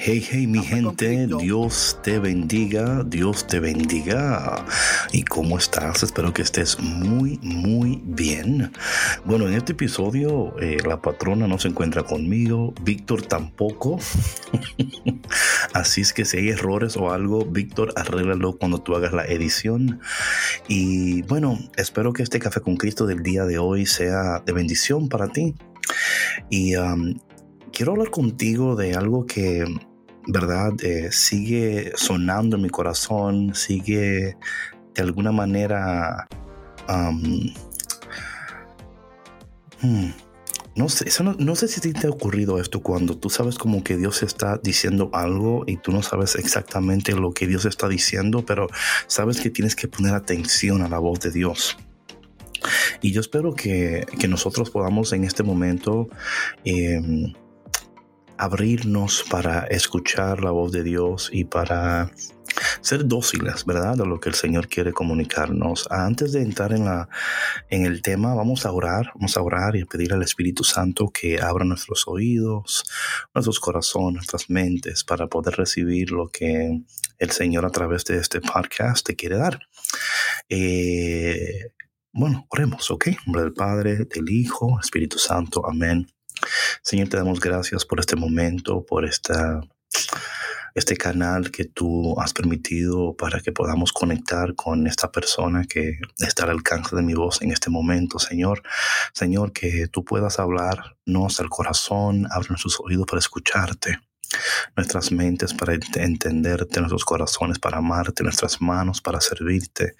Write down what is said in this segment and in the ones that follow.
Hey, hey, mi gente, Dios te bendiga, Dios te bendiga. ¿Y cómo estás? Espero que estés muy, muy bien. Bueno, en este episodio eh, la patrona no se encuentra conmigo, Víctor tampoco. Así es que si hay errores o algo, Víctor, arréglalo cuando tú hagas la edición. Y bueno, espero que este café con Cristo del día de hoy sea de bendición para ti. Y um, quiero hablar contigo de algo que ¿verdad? Eh, sigue sonando en mi corazón, sigue de alguna manera... Hmm, no sé, no, sé si te ha ocurrido esto cuando tú sabes como que Dios está diciendo algo y tú no sabes exactamente lo que Dios está diciendo, pero sabes que tienes que poner atención a la voz de Dios. Y yo espero que, nosotros podamos en este momento em, abrirnos para escuchar la voz de Dios y para ser dóciles, ¿verdad? A lo que el Señor quiere comunicarnos. Antes de entrar en, la, en el tema, vamos a orar, vamos a orar y a pedir al Espíritu Santo que abra nuestros oídos, nuestros corazones, nuestras mentes para poder recibir lo que el Señor a través de este podcast te quiere dar. Eh, bueno, oremos, ¿ok? En nombre del Padre, del Hijo, Espíritu Santo, amén. Señor, te damos gracias por este momento, por esta, este canal que tú has permitido para que podamos conectar con esta persona que está al alcance de mi voz en este momento, Señor. Señor, que tú puedas hablarnos al corazón, abre nuestros oídos para escucharte nuestras mentes para entenderte, nuestros corazones para amarte, nuestras manos para servirte.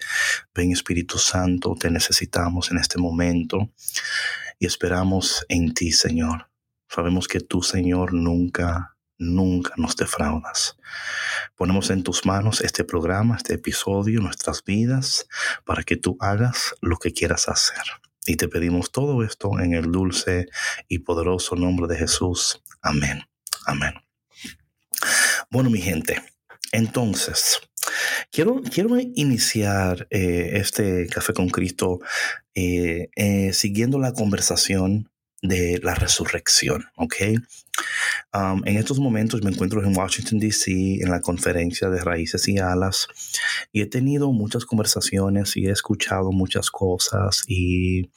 Ven Espíritu Santo, te necesitamos en este momento y esperamos en ti, Señor. Sabemos que tú, Señor, nunca, nunca nos defraudas. Ponemos en tus manos este programa, este episodio, nuestras vidas, para que tú hagas lo que quieras hacer. Y te pedimos todo esto en el dulce y poderoso nombre de Jesús. Amén. Amén. Bueno, mi gente, entonces, quiero, quiero iniciar eh, este café con Cristo eh, eh, siguiendo la conversación de la resurrección, ¿ok? Um, en estos momentos me encuentro en Washington, D.C., en la conferencia de Raíces y Alas, y he tenido muchas conversaciones y he escuchado muchas cosas y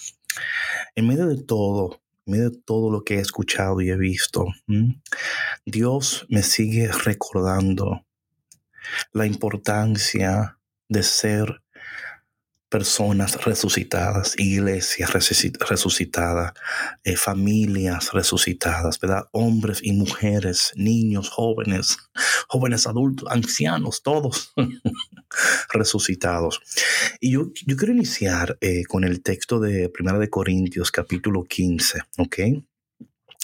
en medio de todo, medio todo lo que he escuchado y he visto, Dios me sigue recordando la importancia de ser personas resucitadas, iglesias resucitadas, eh, familias resucitadas, ¿verdad? Hombres y mujeres, niños, jóvenes, jóvenes adultos, ancianos, todos resucitados. Y yo, yo quiero iniciar eh, con el texto de Primera de Corintios, capítulo 15, ¿ok?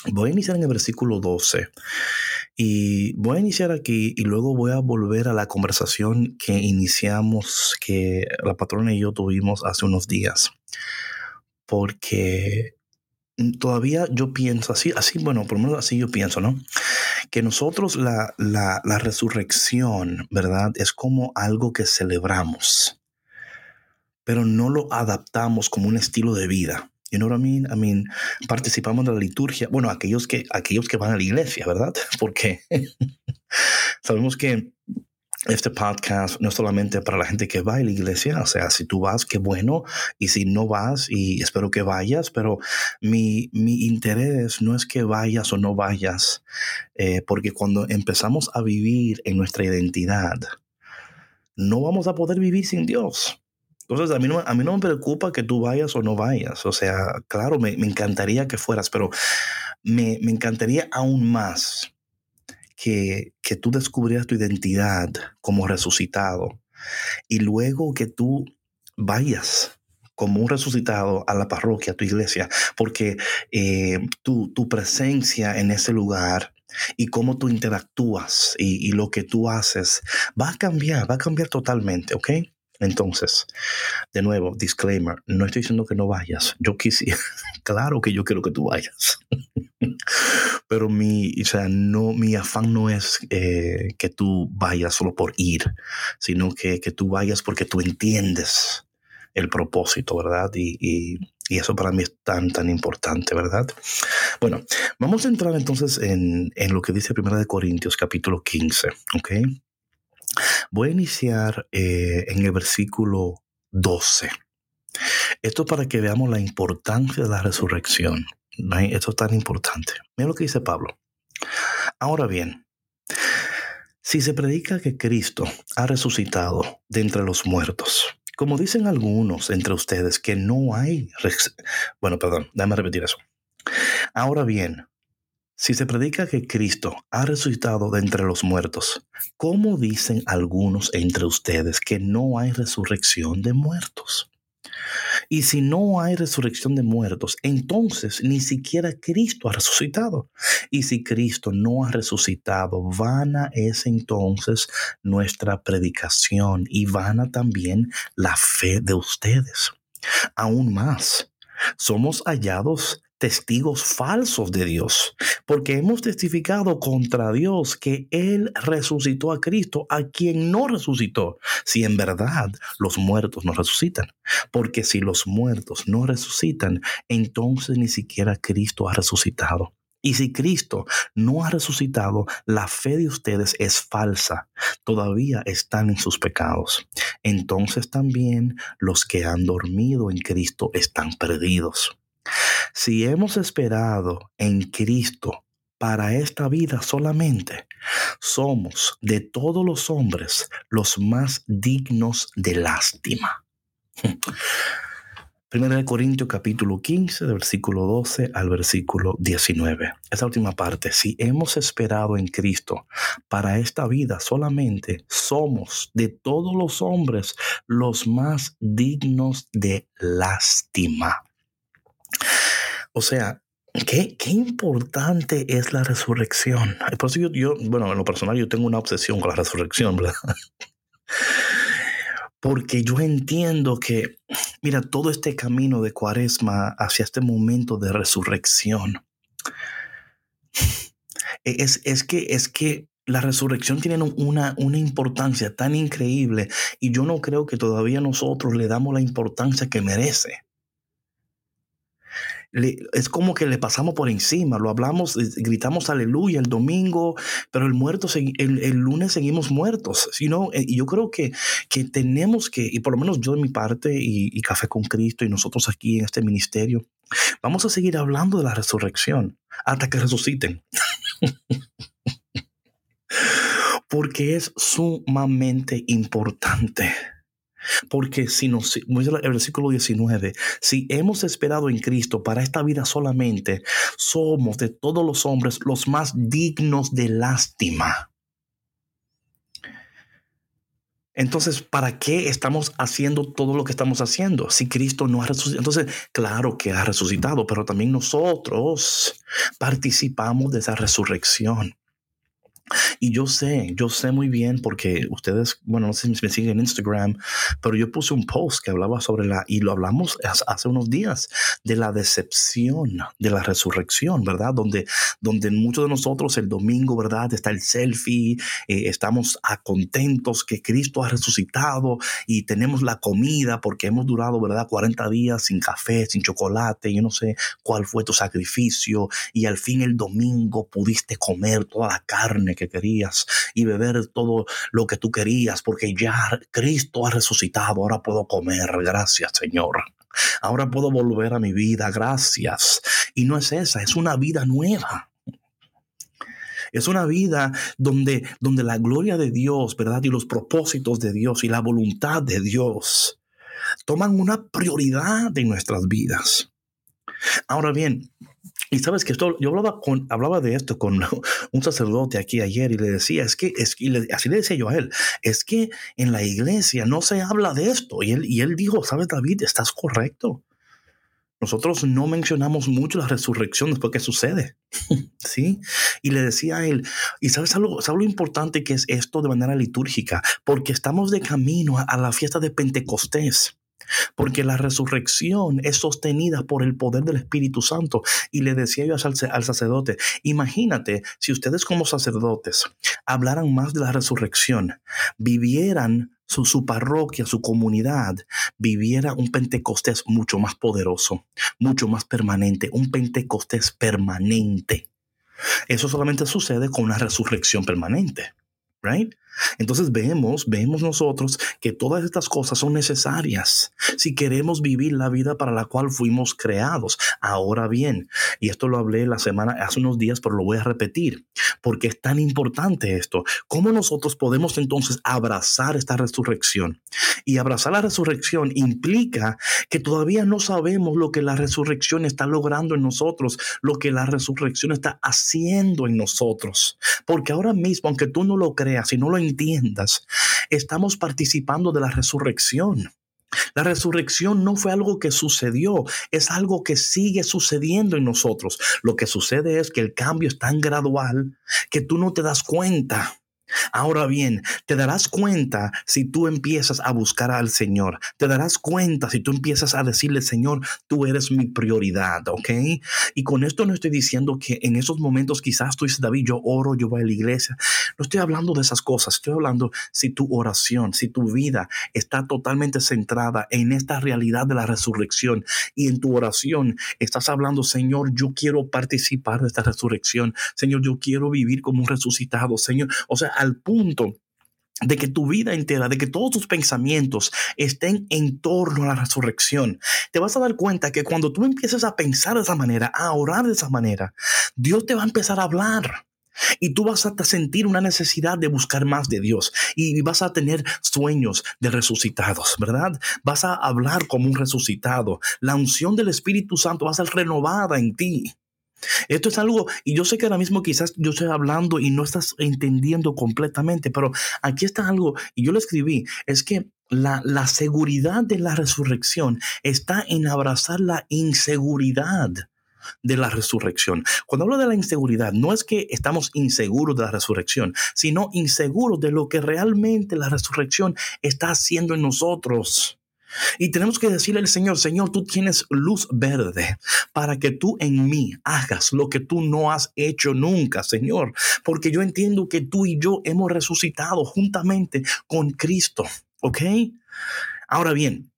Voy a iniciar en el versículo 12. Y voy a iniciar aquí y luego voy a volver a la conversación que iniciamos, que la patrona y yo tuvimos hace unos días. Porque todavía yo pienso así, así, bueno, por lo menos así yo pienso, ¿no? Que nosotros la, la, la resurrección, ¿verdad? Es como algo que celebramos, pero no lo adaptamos como un estilo de vida. You know what I mean? I mean, participamos de la liturgia. Bueno, aquellos que, aquellos que van a la iglesia, ¿verdad? Porque sabemos que este podcast no es solamente para la gente que va a la iglesia, o sea, si tú vas, qué bueno, y si no vas, y espero que vayas, pero mi, mi interés no es que vayas o no vayas, eh, porque cuando empezamos a vivir en nuestra identidad, no vamos a poder vivir sin Dios. Entonces, a mí, no, a mí no me preocupa que tú vayas o no vayas. O sea, claro, me, encantaría que fueras, pero me, encantaría aún más que, que tú descubrieras tu identidad como resucitado y luego que tú vayas como un resucitado a la parroquia, a tu iglesia, porque eh, tu, tu, presencia en ese lugar y cómo tú interactúas y, y, lo que tú haces va a cambiar, va a cambiar totalmente, ¿ok? Entonces, de nuevo, disclaimer, no estoy diciendo que no vayas, yo quisiera, claro que yo quiero que tú vayas, pero mi, o sea, no, mi afán no es eh, que tú vayas solo por ir, sino que, que tú vayas porque tú entiendes el propósito, ¿verdad? Y, y, eso para mí es tan, tan importante, ¿verdad? Bueno, vamos a entrar entonces en, en lo que dice 1 Corintios capítulo 15, ¿ok? Voy a iniciar eh, en el versículo 12. Esto para que veamos la importancia de la resurrección. Esto es tan importante. Mira lo que dice Pablo. Ahora bien, si se predica que Cristo ha resucitado de entre los muertos, como dicen algunos entre ustedes que no hay... Bueno, perdón, déjame repetir eso. Ahora bien, si se predica que Cristo ha resucitado de entre los muertos, ¿cómo dicen algunos entre ustedes que no hay resurrección de muertos? Y si no hay resurrección de muertos, entonces ni siquiera Cristo ha resucitado. Y si Cristo no ha resucitado, vana es entonces nuestra predicación y vana también la fe de ustedes. Aún más, somos hallados testigos falsos de Dios, porque hemos testificado contra Dios que Él resucitó a Cristo, a quien no resucitó, si en verdad los muertos no resucitan. Porque si los muertos no resucitan, entonces ni siquiera Cristo ha resucitado. Y si Cristo no ha resucitado, la fe de ustedes es falsa. Todavía están en sus pecados. Entonces también los que han dormido en Cristo están perdidos. Si hemos esperado en Cristo para esta vida solamente, somos de todos los hombres los más dignos de lástima. Primera de Corintios capítulo 15, versículo 12 al versículo 19. Esa última parte, si hemos esperado en Cristo para esta vida solamente, somos de todos los hombres los más dignos de lástima. O sea, Qué, qué, importante es la resurrección. Por eso yo, yo, bueno, en lo personal yo tengo una obsesión con la resurrección, ¿verdad? Porque yo entiendo que, mira, todo este camino de cuaresma hacia este momento de resurrección, es, es, que, es que la resurrección tiene una, una importancia tan increíble y yo no creo que todavía nosotros le damos la importancia que merece es como que le pasamos por encima, lo hablamos, gritamos aleluya el domingo, pero el muerto, el, lunes seguimos muertos. You eh, y yo creo que, que tenemos que, y por lo menos yo de mi parte y, y Café con Cristo y nosotros aquí en este ministerio, vamos a seguir hablando de la resurrección hasta que resuciten. Porque es sumamente importante. Porque si nos, el versículo 19, si hemos esperado en Cristo para esta vida solamente, somos de todos los hombres los más dignos de lástima. Entonces, ¿para qué estamos haciendo todo lo que estamos haciendo si Cristo no ha resucitado? Entonces, claro que ha resucitado, pero también nosotros participamos de esa resurrección. Y yo sé, yo sé muy bien porque ustedes, bueno, no sé si me siguen en Instagram, pero yo puse un post que hablaba sobre la, y lo hablamos hace unos días, de la decepción de la resurrección, ¿verdad? Donde, donde muchos de nosotros el domingo, ¿verdad? Está el selfie, eh, estamos a contentos que Cristo ha resucitado y tenemos la comida porque hemos durado, ¿verdad? 40 días sin café, sin chocolate, yo no sé cuál fue tu sacrificio y al fin el domingo pudiste comer toda la carne que querías y beber todo lo que tú querías, porque ya Cristo ha resucitado, ahora puedo comer, gracias Señor. Ahora puedo volver a mi vida, gracias. Y no es esa, es una vida nueva. Es una vida donde, donde la gloria de Dios, ¿verdad? Y los propósitos de Dios y la voluntad de Dios toman una prioridad en nuestras vidas. Ahora bien, Y sabes que esto, yo hablaba, con, hablaba de esto con un sacerdote aquí ayer y le decía, es que, es, y así le decía yo a él, es que en la iglesia no se habla de esto. Y él, y él dijo, sabes David, estás correcto. Nosotros no mencionamos mucho la resurrección después que sucede. ¿Sí? Y le decía él, y sabes algo, sabes lo importante que es esto de manera litúrgica, porque estamos de camino a la fiesta de Pentecostés porque la resurrección es sostenida por el poder del Espíritu Santo. Y le decía yo al, sacerdote, imagínate si ustedes como sacerdotes hablaran más de la resurrección, vivieran su, su, parroquia, su comunidad, viviera un Pentecostés mucho más poderoso, mucho más permanente, un Pentecostés permanente. Eso solamente sucede con una resurrección permanente, right? Entonces vemos, vemos nosotros que todas estas cosas son necesarias si queremos vivir la vida para la cual fuimos creados. Ahora bien, y esto lo hablé la semana, hace unos días, pero lo voy a repetir, porque es tan importante esto. ¿Cómo nosotros podemos entonces abrazar esta resurrección? Y abrazar la resurrección implica que todavía no sabemos lo que la resurrección está logrando en nosotros, lo que la resurrección está haciendo en nosotros. Porque ahora mismo, aunque tú no lo creas y no lo entiendas, estamos participando de la resurrección. La resurrección no fue algo que sucedió, es algo que sigue sucediendo en nosotros. Lo que sucede es que el cambio es tan gradual que tú no te das cuenta. Ahora bien, te darás cuenta si tú empiezas a buscar al Señor. Te darás cuenta si tú empiezas a decirle, Señor, tú eres mi prioridad, ¿ok? Y con esto no estoy diciendo que en esos momentos quizás tú dices, David, yo oro, yo voy a la iglesia. No estoy hablando de esas cosas. Estoy hablando si tu oración, si tu vida está totalmente centrada en esta realidad de la resurrección y en tu oración estás hablando, Señor, yo quiero participar de esta resurrección. Señor, yo quiero vivir como un resucitado. Señor, o sea, al punto de que tu vida entera, de que todos tus pensamientos estén en torno a la resurrección, te vas a dar cuenta que cuando tú empieces a pensar de esa manera, a orar de esa manera, Dios te va a empezar a hablar. Y tú vas a sentir una necesidad de buscar más de Dios y vas a tener sueños de resucitados, ¿verdad? Vas a hablar como un resucitado. La unción del Espíritu Santo va a ser renovada en ti. Esto es algo, y yo sé que ahora mismo quizás yo estoy hablando y no estás entendiendo completamente, pero aquí está algo, y yo lo escribí, es que la, la seguridad de la resurrección está en abrazar la inseguridad de la resurrección. Cuando hablo de la inseguridad, no es que estamos inseguros de la resurrección, sino inseguros de lo que realmente la resurrección está haciendo en nosotros. Y tenemos que decirle al Señor, Señor, tú tienes luz verde para que tú en mí hagas lo que tú no has hecho nunca, Señor, porque yo entiendo que tú y yo hemos resucitado juntamente con Cristo, ¿ok? Ahora bien,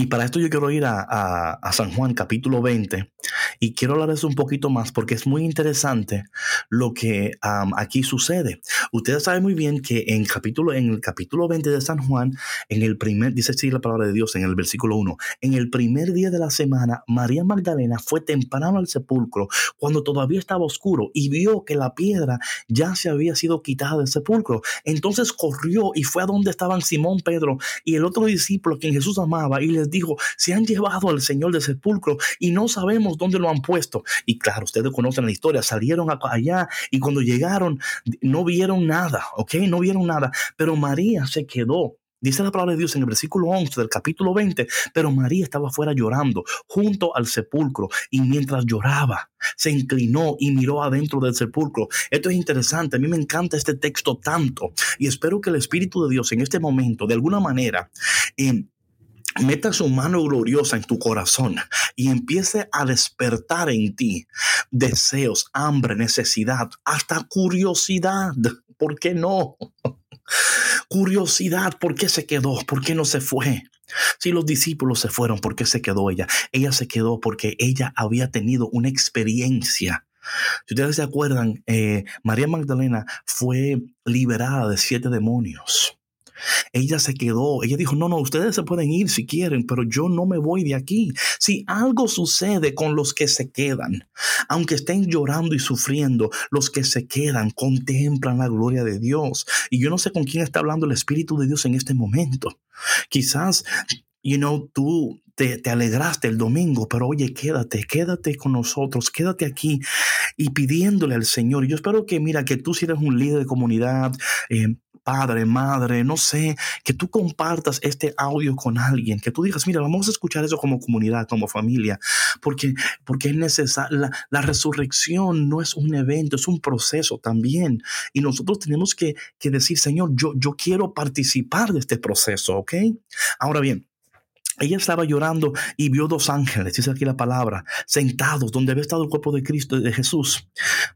y para esto yo quiero ir a, San Juan capítulo 20 y quiero hablarles un poquito más porque es muy interesante lo que aquí sucede. Ustedes saben muy bien que en, capítulo, en el capítulo 20 de San Juan, en el primer, dice así la palabra de Dios en el versículo 1, en el primer día de la semana, María Magdalena fue temprano al sepulcro cuando todavía estaba oscuro y vio que la piedra ya se había sido quitada del sepulcro. Entonces corrió y fue a donde estaban Simón, Pedro y el otro discípulo quien Jesús amaba y dijo, se han llevado al Señor del sepulcro y no sabemos dónde lo han puesto. Y claro, ustedes conocen la historia, salieron allá y cuando llegaron no vieron nada, ¿ok? No vieron nada, pero María se quedó Dice la palabra de Dios en el versículo 11 del capítulo 20, pero María estaba afuera llorando junto al sepulcro y mientras lloraba se inclinó y miró adentro del sepulcro. Esto es interesante, a mí me encanta este texto tanto y espero que el Espíritu de Dios en este momento de alguna manera... Eh, meta su mano gloriosa en tu corazón y empiece a despertar en ti deseos, hambre, necesidad, hasta curiosidad. ¿Por qué no? Curiosidad, ¿por qué se quedó? ¿Por qué no se fue? Si los discípulos se fueron, ¿por qué se quedó ella? Ella se quedó porque ella había tenido una experiencia. Si ustedes se acuerdan, eh, María Magdalena fue liberada de siete demonios. Ella se quedó, ella dijo, no, no, ustedes se pueden ir si quieren, pero yo no me voy de aquí. Si algo sucede con los que se quedan, aunque estén llorando y sufriendo, los que se quedan contemplan la gloria de Dios. Y yo no sé con quién está hablando el Espíritu de Dios en este momento. Quizás, you know, tú te, te, alegraste el domingo, pero oye, quédate, quédate con nosotros, quédate aquí y pidiéndole al Señor. Yo espero que, mira, que tú si eres un líder de comunidad, eh, padre, madre, no sé, que tú compartas este audio con alguien, que tú digas, mira, vamos a escuchar eso como comunidad, como familia, porque, porque es necesario, la, resurrección no es un evento, es un proceso también. Y nosotros tenemos que, que decir, Señor, yo, yo quiero participar de este proceso, ¿ok? Ahora bien, ella estaba llorando y vio dos ángeles, dice aquí la palabra, sentados donde había estado el cuerpo de Cristo, de Jesús.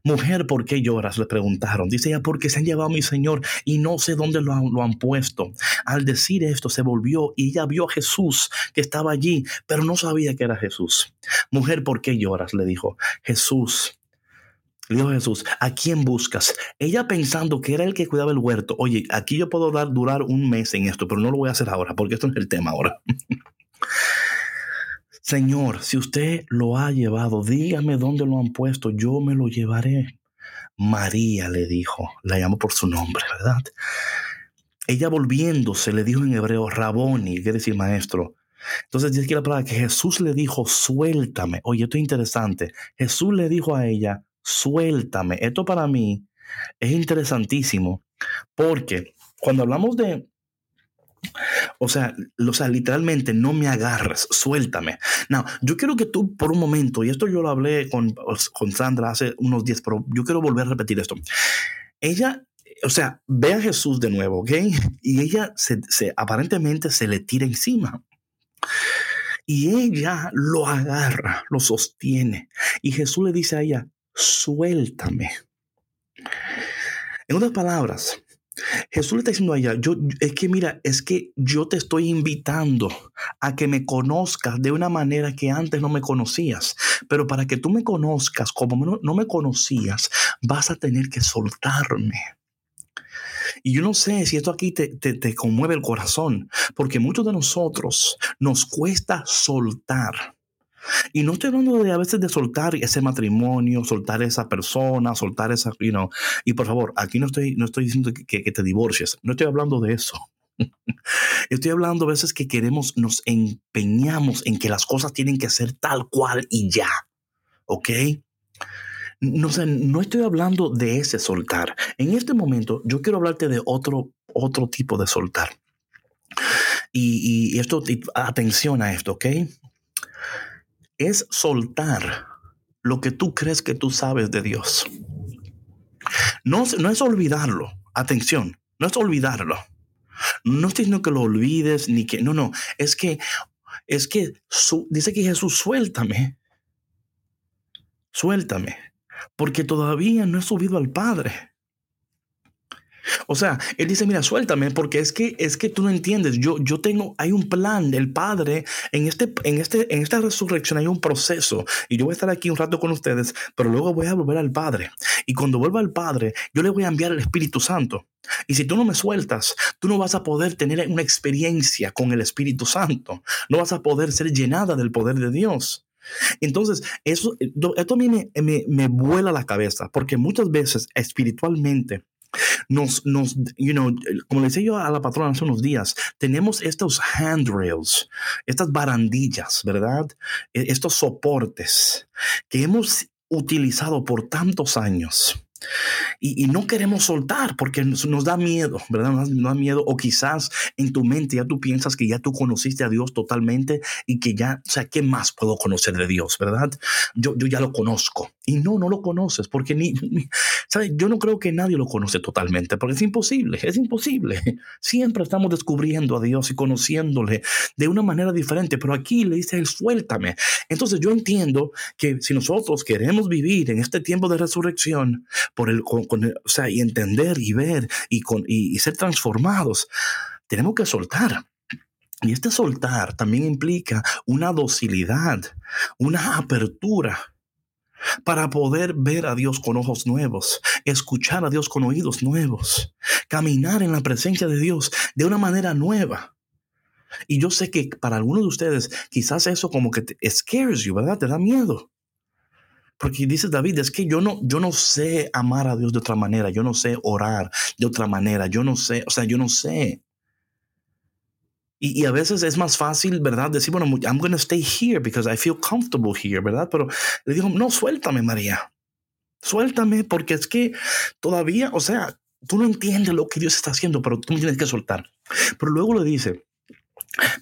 Mujer, ¿por qué lloras? Le preguntaron. Dice ella, porque se han llevado a mi Señor y no sé dónde lo han, lo han puesto. Al decir esto, se volvió y ella vio a Jesús que estaba allí, pero no sabía que era Jesús. Mujer, ¿por qué lloras? Le dijo. Jesús, dijo Jesús, ¿a quién buscas? Ella pensando que era el que cuidaba el huerto. Oye, aquí yo puedo dar, durar un mes en esto, pero no lo voy a hacer ahora, porque esto no es el tema ahora. Señor, si usted lo ha llevado, dígame dónde lo han puesto, yo me lo llevaré. María le dijo, la llamó por su nombre, ¿verdad? Ella volviéndose le dijo en hebreo, Raboni, quiere decir maestro. Entonces dice aquí la palabra que Jesús le dijo, suéltame. Oye, esto es interesante. Jesús le dijo a ella, suéltame. Esto para mí es interesantísimo porque cuando hablamos de o sea, o sea, literalmente no me agarres, suéltame. No, yo quiero que tú por un momento, y esto yo lo hablé con, con Sandra hace unos días, pero yo quiero volver a repetir esto. Ella, o sea, ve a Jesús de nuevo, ¿ok? Y ella se aparentemente se le tira encima. Y ella lo agarra, lo sostiene. Y Jesús le dice a ella, suéltame. En otras palabras, Jesús le está diciendo a ella, yo, es que mira, es que yo te estoy invitando a que me conozcas de una manera que antes no me conocías. Pero para que tú me conozcas como no, me conocías, vas a tener que soltarme. Y yo no sé si esto aquí te, te conmueve el corazón, porque muchos de nosotros nos cuesta soltar. Y no estoy hablando de a veces de soltar ese matrimonio, soltar esa persona, soltar esa, you know, y por favor, aquí no estoy, no estoy diciendo que, que te divorcies, no estoy hablando de eso. Estoy hablando a veces que queremos, nos empeñamos en que las cosas tienen que ser tal cual y ya. ¿Ok? No, sé, no estoy hablando de ese soltar. En este momento yo quiero hablarte de otro, otro tipo de soltar. Y, y esto, atención a esto, ¿ok? Es soltar lo que tú crees que tú sabes de Dios. No, no es olvidarlo. Atención, no es olvidarlo. No estoy diciendo que lo olvides ni que, no, no, es que, es que dice que Jesús, suéltame, suéltame, porque todavía no he subido al Padre. O sea, él dice, mira, suéltame, porque es que, es que tú no entiendes. Yo, yo tengo, hay un plan del Padre en, este, en, este, en esta resurrección, hay un proceso. Y yo voy a estar aquí un rato con ustedes, pero luego voy a volver al Padre. Y cuando vuelva al Padre, yo le voy a enviar el Espíritu Santo. Y si tú no me sueltas, tú no vas a poder tener una experiencia con el Espíritu Santo. No vas a poder ser llenada del poder de Dios. Entonces, eso, esto a mí me, me, me vuela la cabeza, porque muchas veces espiritualmente nos, nos, you know, como le decía yo a la patrona hace unos días, tenemos estos handrails, estas barandillas, ¿verdad? E, estos soportes que hemos utilizado por tantos años y, no queremos soltar porque nos, da miedo, ¿verdad? Nos, da miedo. O quizás en tu mente ya tú piensas que ya tú conociste a Dios totalmente y que ya, o sea, ¿qué más puedo conocer de Dios, verdad? Yo, yo ya lo conozco. Y no, no lo conoces porque ni, ¿sabes? Yo no creo que nadie lo conoce totalmente porque es imposible, es imposible. Siempre estamos descubriendo a Dios y conociéndole de una manera diferente, pero aquí le dice Él, suéltame. Entonces yo entiendo que si nosotros queremos vivir en este tiempo de resurrección, por el, con, o sea, y entender y ver y, con, y, ser transformados, tenemos que soltar. Y este soltar también implica una docilidad, una apertura para poder ver a Dios con ojos nuevos, escuchar a Dios con oídos nuevos, caminar en la presencia de Dios de una manera nueva. Y yo sé que para algunos de ustedes quizás eso como que te scares you, ¿verdad? Te da miedo. Porque dice David, es que yo no, yo no sé amar a Dios de otra manera, yo no sé orar de otra manera, yo no sé, o sea, yo no sé. Y, y, a veces es más fácil, ¿verdad? Decir, bueno, I'm going to stay here because I feel comfortable here, ¿verdad? Pero le digo, no, suéltame, María. Suéltame porque es que todavía, o sea, tú no entiendes lo que Dios está haciendo, pero tú me tienes que soltar. Pero luego le dice,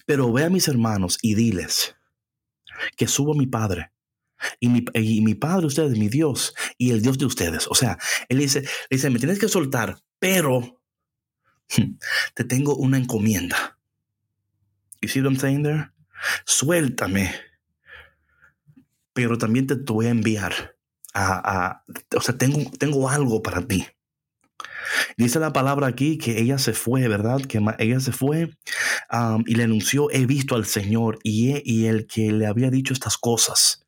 pero ve a mis hermanos y diles que subo a mi Padre. Y mi, y mi Padre, ustedes, mi Dios y el Dios de ustedes. O sea, él dice, dice, me tienes que soltar, pero te tengo una encomienda. You see what I'm saying there? Suéltame, pero también te, voy a enviar a, o sea, tengo, tengo algo para ti. Dice la palabra aquí que ella se fue, ¿verdad? Que ella se fue um, y le anunció, he visto al Señor y, y el que le había dicho estas cosas.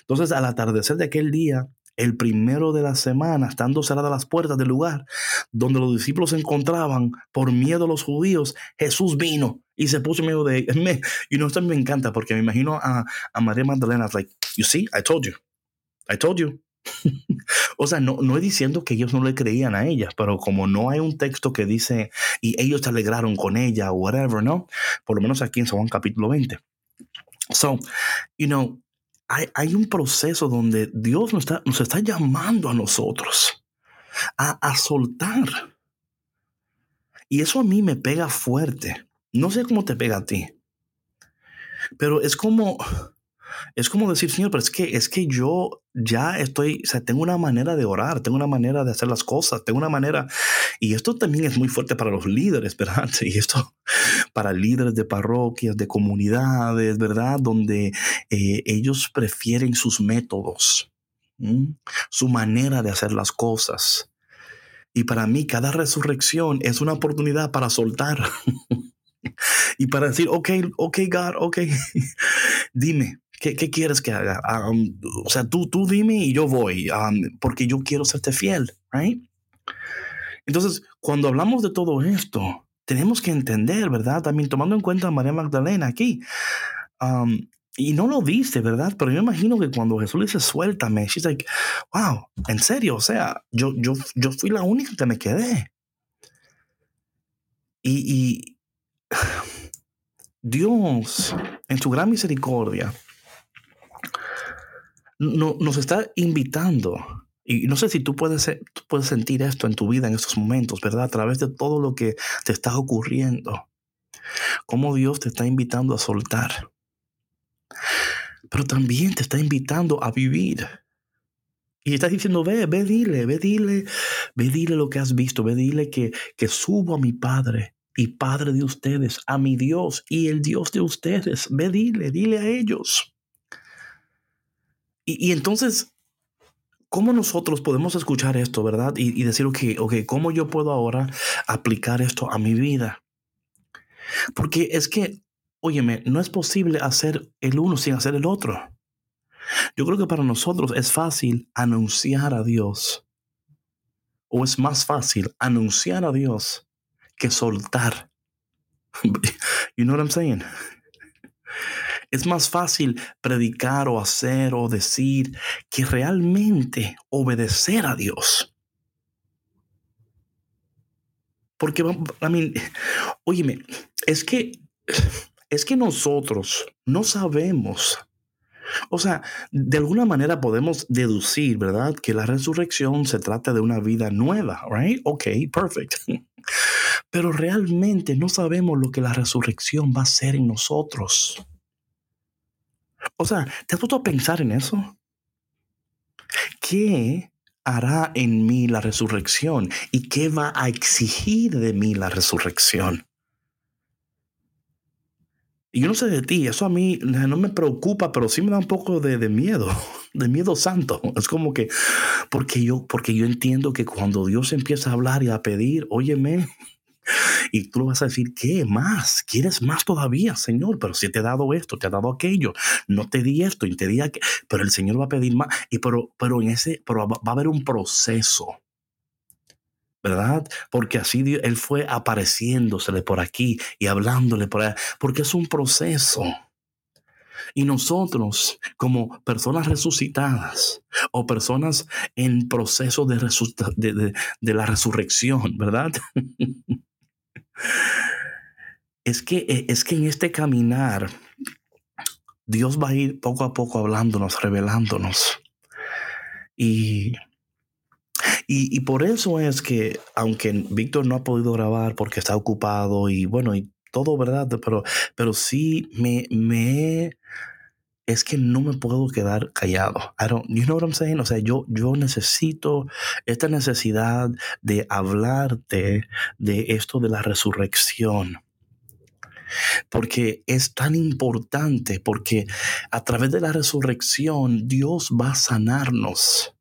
Entonces, al atardecer de aquel día, el primero de la semana, estando cerradas las puertas del lugar donde los discípulos se encontraban por miedo a los judíos, Jesús vino y se puso en medio de ellos. Y no, esto me encanta porque me imagino a, a María Magdalena, like, you see, I told you, I told you. o sea, no, no es diciendo que ellos no le creían a ella, pero como no hay un texto que dice y ellos se alegraron con ella o whatever, ¿no? Por lo menos aquí en San Juan capítulo 20. So, you know, hay, un proceso donde Dios nos está, nos está llamando a nosotros a, a soltar. Y eso a mí me pega fuerte. No sé cómo te pega a ti. Pero es como, es como decir, Señor, pero es que, es que yo ya estoy, o sea, tengo una manera de orar, tengo una manera de hacer las cosas, tengo una manera, y esto también es muy fuerte para los líderes, ¿verdad? Y esto para líderes de parroquias, de comunidades, ¿verdad? Donde eh, ellos prefieren sus métodos, su manera de hacer las cosas. Y para mí cada resurrección es una oportunidad para soltar. y para decir, ok, ok, God, ok, dime, ¿Qué, quieres que haga? Um, o sea, tú, tú dime y yo voy, um, porque yo quiero serte fiel, right? Entonces, cuando hablamos de todo esto, tenemos que entender, ¿verdad? También tomando en cuenta a María Magdalena aquí. Y no lo dice, ¿verdad? Pero yo imagino que cuando Jesús le dice, suéltame, she's like, wow, en serio, o sea, yo, yo, yo fui la única que me quedé. Y, y Dios, en su gran misericordia, no, nos está invitando. Y no sé si tú puedes, puedes sentir esto en tu vida en estos momentos, ¿verdad? A través de todo lo que te está ocurriendo. Cómo Dios te está invitando a soltar. Pero también te está invitando a vivir. Y está diciendo, ve, ve, dile, ve, dile, ve, dile lo que has visto, ve, dile que, que subo a mi Padre y Padre de ustedes, a mi Dios y el Dios de ustedes. Ve, dile, dile a ellos. Y, entonces, ¿cómo nosotros podemos escuchar esto, verdad? Y, decir, ok, ok, ¿cómo yo puedo ahora aplicar esto a mi vida? Porque es que, óyeme, no es posible hacer el uno sin hacer el otro. Yo creo que para nosotros es fácil anunciar a Dios. O es más fácil anunciar a Dios que soltar. you know what I'm saying? Es más fácil predicar o hacer o decir que realmente obedecer a Dios. Porque, a mí, es que, es que nosotros no sabemos. O sea, de alguna manera podemos deducir, ¿verdad? Que la resurrección se trata de una vida nueva, right? Ok, perfect. Pero realmente no sabemos lo que la resurrección va a hacer en nosotros. O sea, ¿te has puesto a pensar en eso? ¿Qué hará en mí la resurrección? ¿Y qué va a exigir de mí la resurrección? Y yo no sé de ti, eso a mí no me preocupa, pero sí me da un poco de, de, miedo, de miedo santo. Es como que, porque yo, porque yo entiendo que cuando Dios empieza a hablar y a pedir, óyeme, y tú vas a decir, ¿qué más? ¿Quieres más todavía, Señor? Pero si te he dado esto, te he dado aquello, no te di esto y te di aquello, pero el Señor va a pedir más. Y pero, pero en ese, pero va a haber un proceso. ¿verdad? Porque así Él fue apareciéndosele por aquí y hablándole por allá, porque es un proceso. Y nosotros, como personas resucitadas o personas en proceso de, de, de la resurrección, ¿verdad? es que, eh, es que en este caminar, Dios va a ir poco a poco hablándonos, revelándonos. Y, y, por eso es que, aunque Víctor no ha podido grabar porque está ocupado y bueno, y todo, ¿verdad? Pero, pero sí me, me es que no me puedo quedar callado. I don't, you know what I'm saying? O sea, yo, yo necesito esta necesidad de hablarte de esto de la resurrección. Porque es tan importante, porque a través de la resurrección Dios va a sanarnos.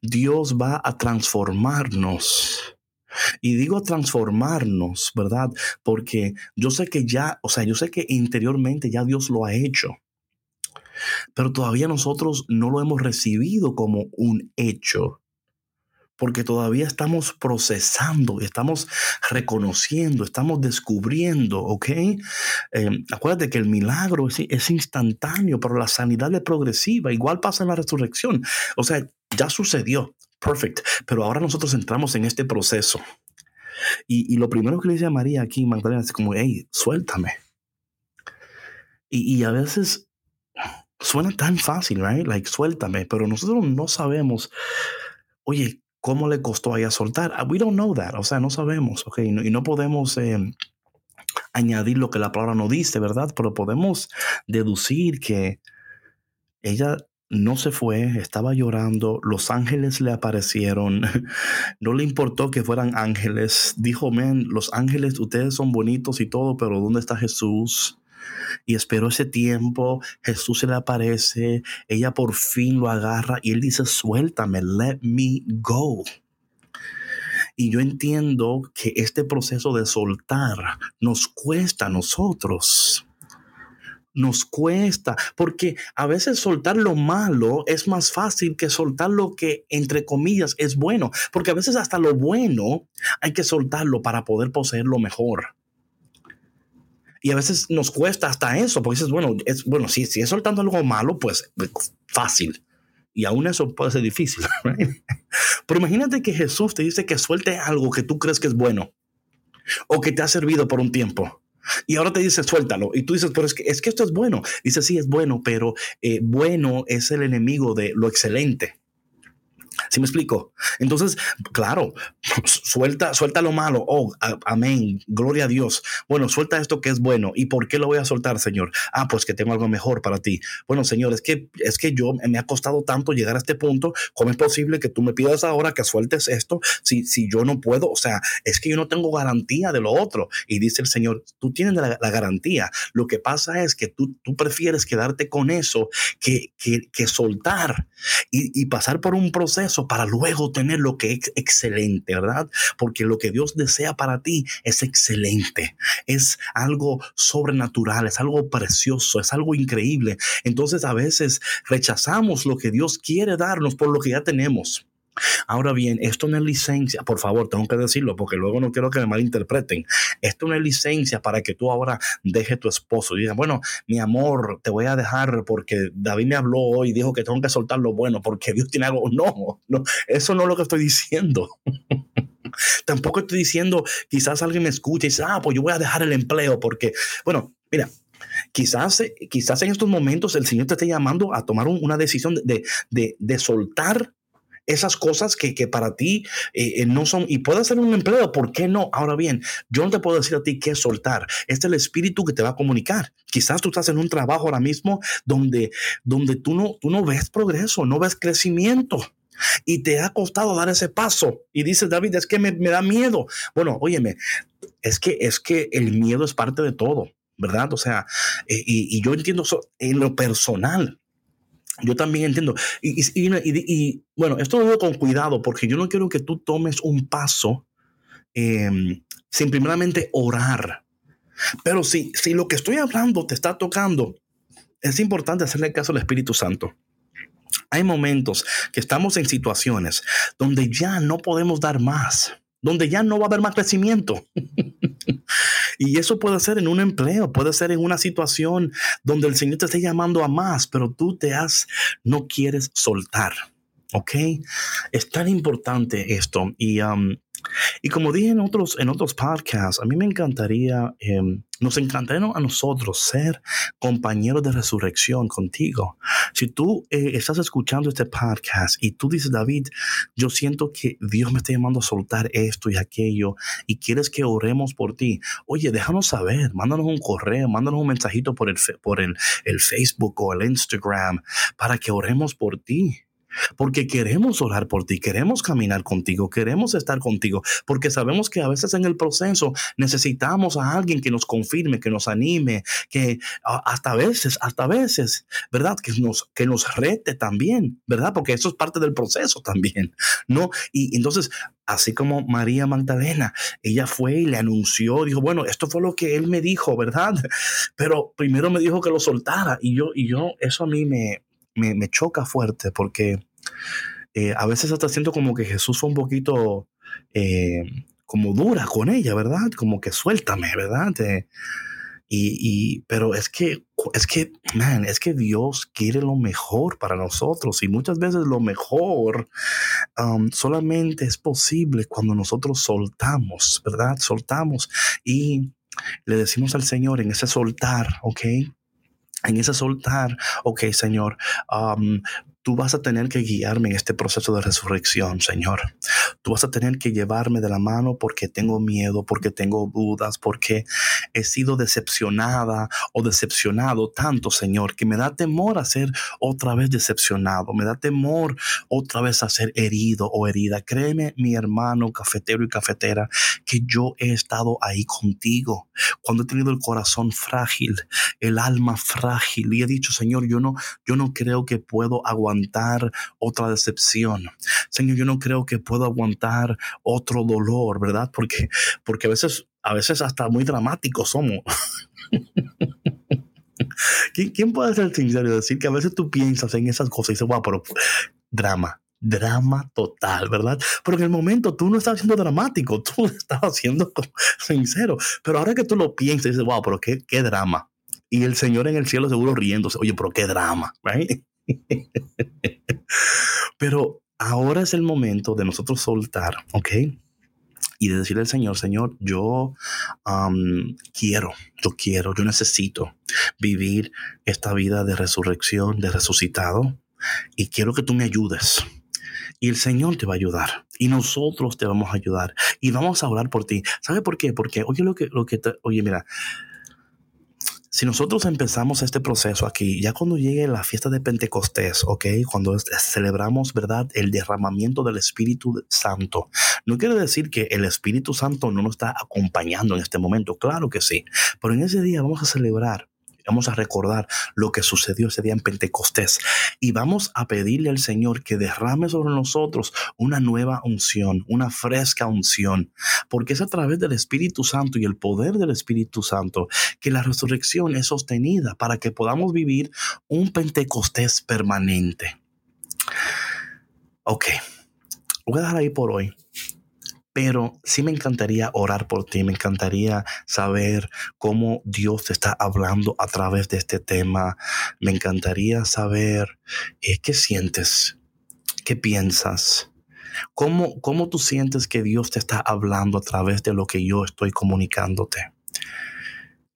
Dios va a transformarnos. Y digo transformarnos, ¿verdad? Porque yo sé que ya, o sea, yo sé que interiormente ya Dios lo ha hecho pero todavía nosotros no lo hemos recibido como un hecho, porque todavía estamos procesando, estamos reconociendo, estamos descubriendo, ¿ok? Em, acuérdate que el milagro es, es, instantáneo, pero la sanidad es progresiva, igual pasa en la resurrección, o sea, ya sucedió, perfect, pero ahora nosotros entramos en este proceso. Y, y lo primero que le dice a María aquí, Magdalena, es como, hey, suéltame. Y, y a veces Suena tan fácil, right? Like, suéltame, pero nosotros no sabemos, oye, ¿cómo le costó a ella soltar? Ah, we don't know that, o sea, no sabemos, ok, y no, podemos em, añadir lo que la palabra no dice, ¿verdad? Pero podemos deducir que ella no se fue, estaba llorando, los ángeles le aparecieron, no le importó que fueran ángeles, dijo, men, los ángeles, ustedes son bonitos y todo, pero ¿dónde está Jesús? Y esperó ese tiempo, Jesús se le aparece, ella por fin lo agarra y él dice, suéltame, let me go. Y yo entiendo que este proceso de soltar nos cuesta a nosotros. Nos cuesta, porque a veces soltar lo malo es más fácil que soltar lo que, entre comillas, es bueno. Porque a veces hasta lo bueno hay que soltarlo para poder poseer lo mejor. Y a veces nos cuesta hasta eso, porque dices, bueno, es, bueno, si, si es soltando algo malo, pues fácil. Y aún eso puede ser difícil. Pero imagínate que Jesús te dice que suelte algo que tú crees que es bueno o que te ha servido por un tiempo. Y ahora te dice, suéltalo. Y tú dices, pero es que, es que esto es bueno. Dice, sí, es bueno, pero eh, bueno es el enemigo de lo excelente. ¿Sí me explico? Entonces, claro, suelta, suelta lo malo. Oh, amén. Gloria a Dios. Bueno, suelta esto que es bueno. ¿Y por qué lo voy a soltar, Señor? Ah, pues que tengo algo mejor para ti. Bueno, Señor, es que, es que yo me ha costado tanto llegar a este punto. ¿Cómo es posible que tú me pidas ahora que sueltes esto si, si yo no puedo? O sea, es que yo no tengo garantía de lo otro. Y dice el Señor, tú tienes la, garantía. Lo que pasa es que tú, tú prefieres quedarte con eso que, que, que soltar y, y pasar por un proceso para luego tener lo que es excelente, ¿verdad? Porque lo que Dios desea para ti es excelente, es algo sobrenatural, es algo precioso, es algo increíble. Entonces a veces rechazamos lo que Dios quiere darnos por lo que ya tenemos. Ahora bien, esto no es licencia, por favor, tengo que decirlo porque luego no quiero que me malinterpreten. Esto no es licencia para que tú ahora dejes tu esposo y digas, bueno, mi amor, te voy a dejar porque David me habló hoy dijo que tengo que soltar lo bueno porque Dios tiene algo. No, no, eso no es lo que estoy diciendo. Tampoco estoy diciendo, quizás alguien me escuche y dice, ah, pues yo voy a dejar el empleo porque, bueno, mira, quizás, quizás en estos momentos el Señor te esté llamando a tomar una decisión de, de, de soltar esas cosas que, para ti eh, eh, no son, y puede ser un empleo, ¿por qué no? Ahora bien, yo no te puedo decir a ti qué soltar. Este es el espíritu que te va a comunicar. Quizás tú estás en un trabajo ahora mismo donde, donde tú, no, tú no ves progreso, no ves crecimiento. Y te ha costado dar ese paso. Y dices, David, es que me, da miedo. Bueno, óyeme, es que, es que el miedo es parte de todo. ¿verdad? O sea, eh, y, yo entiendo eso en lo personal. Yo también entiendo. Y, bueno, esto lo digo con cuidado porque yo no quiero que tú tomes un paso em, sin primeramente orar. Pero si, si lo que estoy hablando te está tocando, es importante hacerle caso al Espíritu Santo. Hay momentos que estamos en situaciones donde ya no podemos dar más donde ya no va a haber más crecimiento. y eso puede ser en un empleo, puede ser en una situación donde el Señor te esté llamando a más, pero tú te has, no quieres soltar. ¿Ok? Es tan importante esto. Y um, Y como dije en otros, en otros podcasts, a mí me encantaría, em, nos encantaría a nosotros ser compañeros de resurrección contigo. Si tú eh, estás escuchando este podcast y tú dices, David, yo siento que Dios me está llamando a soltar esto y aquello y quieres que oremos por ti, oye, déjanos saber, mándanos un correo, mándanos un mensajito por el, por el, el Facebook o el Instagram para que oremos por ti porque queremos orar por ti, queremos caminar contigo, queremos estar contigo, porque sabemos que a veces en el proceso necesitamos a alguien que nos confirme, que nos anime, que hasta veces, hasta veces, ¿verdad? Que nos, que nos rete también, ¿verdad? Porque eso es parte del proceso también, ¿no? Y entonces, así como María Magdalena, ella fue y le anunció, dijo, bueno, esto fue lo que él me dijo, ¿verdad? Pero primero me dijo que lo soltara y yo, y yo, eso a mí me, me, choca fuerte porque eh, a veces hasta siento como que Jesús fue un poquito eh, como dura con ella, ¿verdad? Como que suéltame, ¿verdad? y, pero es que, es que, man, es que Dios quiere lo mejor para nosotros y muchas veces lo mejor um, solamente es posible cuando nosotros soltamos, ¿verdad? Soltamos y le decimos al Señor en ese soltar, ¿ok? En ese soltar, ok, Señor, um, Tú vas a tener que guiarme en este proceso de resurrección, Señor. Tú vas a tener que llevarme de la mano porque tengo miedo, porque tengo dudas, porque he sido decepcionada o decepcionado tanto, Señor, que me da temor a ser otra vez decepcionado, me da temor otra vez a ser herido o herida. Créeme, mi hermano cafetero y cafetera, que yo he estado ahí contigo cuando he tenido el corazón frágil, el alma frágil y he dicho, Señor, yo no, yo no creo que puedo aguantar aguantar otra decepción. Señor, yo no creo que puedo aguantar otro dolor, ¿verdad? Porque, porque a veces, a veces hasta muy dramáticos somos. ¿Quién, puede ser sincero y decir que a veces tú piensas en esas cosas y dices, wow, pero drama, drama total, ¿verdad? Pero en el momento tú no estás siendo dramático, tú estás siendo sincero. Pero ahora que tú lo piensas, dices, wow, pero qué, qué drama. Y el Señor en el cielo seguro riéndose, oye, pero qué drama, ¿right? Pero ahora es el momento de nosotros soltar, ¿ok? Y de decirle al Señor, Señor, yo quiero, yo quiero, yo necesito vivir esta vida de resurrección, de resucitado, y quiero que tú me ayudes. Y el Señor te va a ayudar. Y nosotros te vamos a ayudar. Y vamos a orar por ti. ¿Sabe por qué? Porque, oye, lo que, lo que oye, mira, si nosotros empezamos este proceso aquí, ya cuando llegue la fiesta de Pentecostés, ¿ok? Cuando celebramos, ¿verdad? El derramamiento del Espíritu Santo. No quiere decir que el Espíritu Santo no nos está acompañando en este momento, claro que sí. Pero en ese día vamos a celebrar Vamos a recordar lo que sucedió ese día en Pentecostés. Y vamos a pedirle al Señor que derrame sobre nosotros una nueva unción, una fresca unción, porque es a través del Espíritu Santo y el poder del Espíritu Santo que la resurrección es sostenida para que podamos vivir un Pentecostés permanente. Ok, voy a dejar ahí por hoy pero sí me encantaría orar por ti, me encantaría saber cómo Dios te está hablando a través de este tema, me encantaría saber eh, qué sientes, qué piensas. ¿Cómo, ¿Cómo tú sientes que Dios te está hablando a través de lo que yo estoy comunicándote?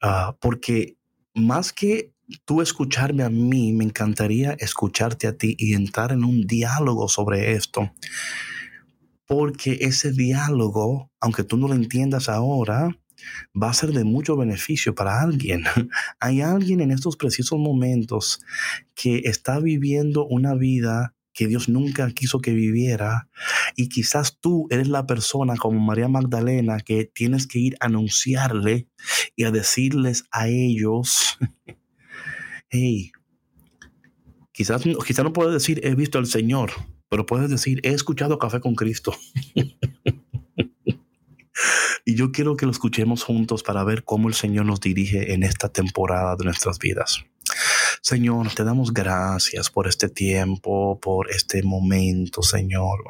Ah, porque más que tú escucharme a mí, me encantaría escucharte a ti y entrar en un diálogo sobre esto porque ese diálogo, aunque tú no lo entiendas ahora, va a ser de mucho beneficio para alguien. Hay alguien en estos precisos momentos que está viviendo una vida que Dios nunca quiso que viviera y quizás tú eres la persona como María Magdalena que tienes que ir a anunciarle y a decirles a ellos, hey, quizás, quizás no puedes decir he visto al Señor, pero puedes decir, he escuchado Café con Cristo. y yo quiero que lo escuchemos juntos para ver cómo el Señor nos dirige en esta temporada de nuestras vidas. Señor, te damos gracias por este tiempo, por este momento, Señor.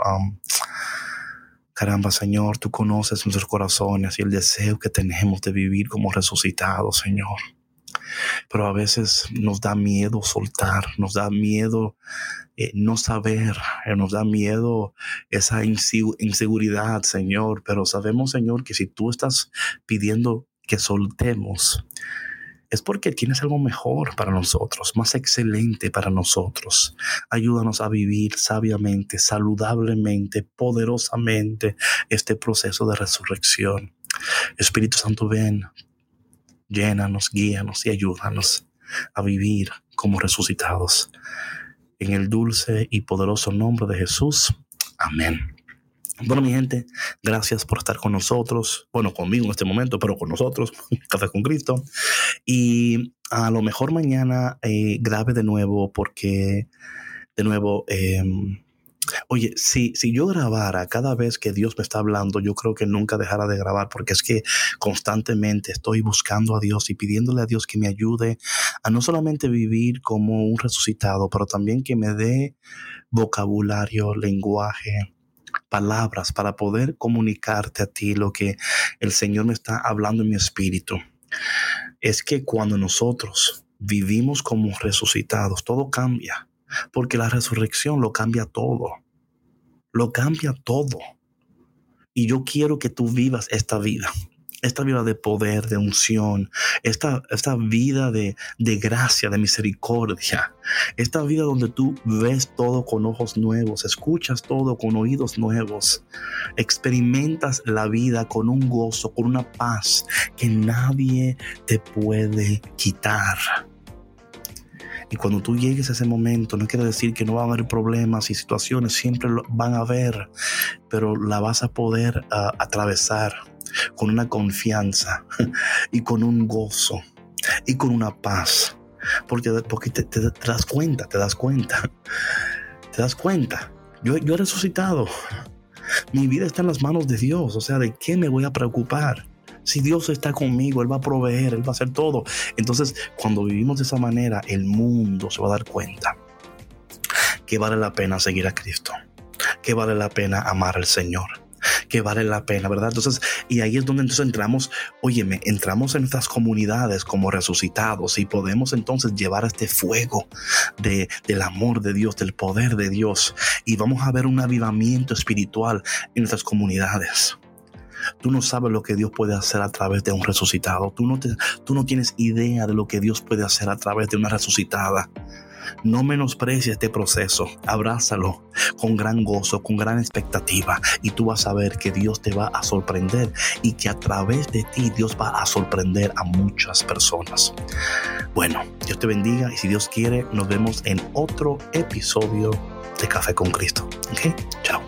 caramba, Señor, tú conoces nuestros corazones y el deseo que tenemos de vivir como resucitados, Señor. Pero a veces nos da miedo soltar, nos da miedo eh, no saber, eh, nos da miedo esa inseguridad, Señor, pero sabemos, Señor, que si tú estás pidiendo que soltemos, es porque tienes algo mejor para nosotros, más excelente para nosotros. Ayúdanos a vivir sabiamente, saludablemente, poderosamente este proceso de resurrección. Espíritu Santo, ven, llénanos, guíanos y ayúdanos a vivir como resucitados. En el dulce y poderoso nombre de Jesús. Amén. Bueno, mi gente, gracias por estar con nosotros. Bueno, conmigo en este momento, pero con nosotros, Café con Cristo. Y a lo mejor mañana eh, de nuevo porque, de nuevo, em, Oye, si, si yo grabara cada vez que Dios me está hablando, yo creo que nunca dejara de grabar porque es que constantemente estoy buscando a Dios y pidiéndole a Dios que me ayude a no solamente vivir como un resucitado, pero también que me dé vocabulario, lenguaje, palabras para poder comunicarte a ti lo que el Señor me está hablando en mi espíritu. Es que cuando nosotros vivimos como resucitados, todo cambia, porque la resurrección lo cambia todo, lo cambia todo. Y yo quiero que tú vivas esta vida esta vida de poder, de unción, esta, esta vida de, de, gracia, de misericordia, esta vida donde tú ves todo con ojos nuevos, escuchas todo con oídos nuevos, experimentas la vida con un gozo, con una paz que nadie te puede quitar. Y cuando tú llegues a ese momento, no quiere decir que no va a haber problemas y situaciones, siempre van a haber, pero la vas a poder ah, atravesar con una confianza y con un gozo y con una paz. Porque, porque te, das cuenta, te das cuenta, te das cuenta. Yo, yo he resucitado. Mi vida está en las manos de Dios. O sea, ¿de qué me voy a preocupar? Si Dios está conmigo, Él va a proveer, Él va a hacer todo. Entonces, cuando vivimos de esa manera, el mundo se va a dar cuenta que vale la pena seguir a Cristo, que vale la pena amar al Señor que vale la pena, ¿verdad? Entonces, y ahí es donde entonces entramos, óyeme, entramos en nuestras comunidades como resucitados y podemos entonces llevar este fuego de, del amor de Dios, del poder de Dios y vamos a ver un avivamiento espiritual en nuestras comunidades. Tú no sabes lo que Dios puede hacer a través de un resucitado. Tú no, te, tú no tienes idea de lo que Dios puede hacer a través de una resucitada. No menosprecies este proceso, abrázalo con gran gozo, con gran expectativa y tú vas a ver que Dios te va a sorprender y que a través de ti Dios va a sorprender a muchas personas. Bueno, Dios te bendiga y si Dios quiere nos vemos en otro episodio de Café con Cristo. ¿Ok? Chao.